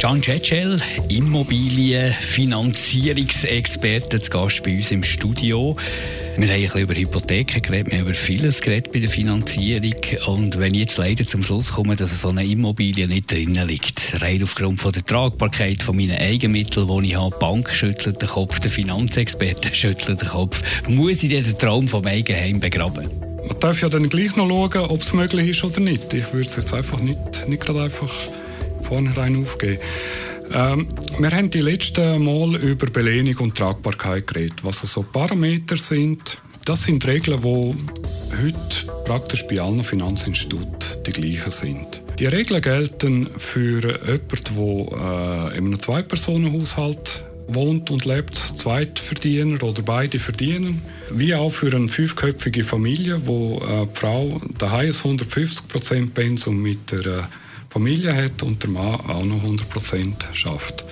Can Cecel, Immobilienfinanzierungsexperte, zu Gast bei uns im Studio. Wir haben ein bisschen über Hypotheken geredet, wir haben über vieles geredet bei der Finanzierung. Und wenn ich jetzt leider zum Schluss komme, dass so eine Immobilie nicht drinnen liegt, rein aufgrund von der Tragbarkeit von meinen Eigenmitteln, die ich habe, die Bank schüttelt den Kopf, der Finanzexperte schüttelt den Kopf, muss ich den Traum vom Eigenheim begraben? Man darf ja dann gleich noch schauen, ob es möglich ist oder nicht. Ich würde es jetzt einfach nicht, nicht gerade einfach vornherein aufgeben. Ähm, wir haben die letzten Mal über Belehnung und Tragbarkeit geredet. Was so Parameter sind, das sind Regeln, die heute praktisch bei allen Finanzinstituten die gleichen sind. Die Regeln gelten für jemanden, der äh, in einem Zwei-Personen-Haushalt wohnt und lebt, Zweitverdiener oder beide verdienen, wie auch für eine fünfköpfige Familie, wo äh, die Frau daheim ein 150% Pensum mit der äh, Familie hat und der Mann auch noch 100% schafft.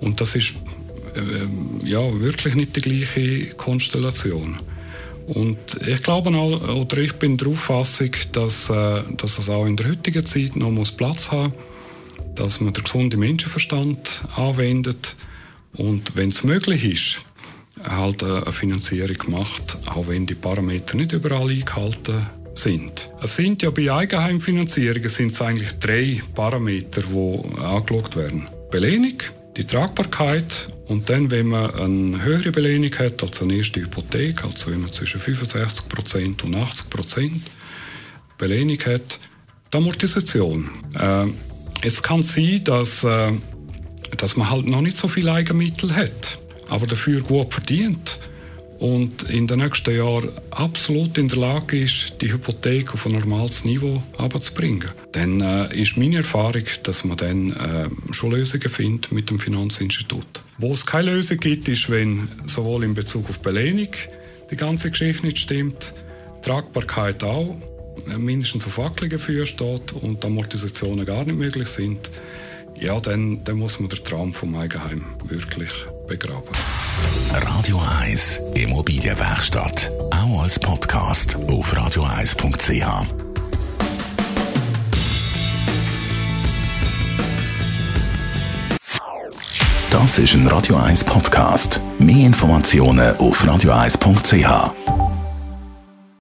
Und das ist äh, ja wirklich nicht die gleiche Konstellation. Und ich glaube auch, oder ich bin der Auffassung, dass, äh, dass es auch in der heutigen Zeit noch muss Platz haben dass man den gesunden Menschenverstand anwendet und wenn es möglich ist, halt eine Finanzierung macht, auch wenn die Parameter nicht überall eingehalten sind. Es sind ja bei Eigenheimfinanzierungen sind es eigentlich drei Parameter, die angeschaut werden. Belehnung, die Tragbarkeit und dann, wenn man eine höhere Belehnung hat als eine erste Hypothek, also wenn man zwischen 65% und 80% Belehnung hat, die Amortisation. Äh, jetzt kann sein, dass, äh, dass man halt noch nicht so viel Eigenmittel hat, aber dafür gut verdient und in den nächsten Jahren absolut in der Lage ist, die Hypothek auf ein normales Niveau abzubringen, dann äh, ist meine Erfahrung, dass man dann äh, schon Lösungen findet mit dem Finanzinstitut. Wo es keine Lösung gibt, ist, wenn sowohl in Bezug auf Belehnung die ganze Geschichte nicht stimmt, Tragbarkeit auch, äh, mindestens auf wackeligen Füßen steht und Amortisationen gar nicht möglich sind, ja, dann, dann muss man den Traum vom Eigenheim wirklich begraben. Radio 1 Immobilienwerkstatt. Auch als Podcast auf radio1.ch. Das ist ein Radio 1 Podcast. Mehr Informationen auf radio1.ch.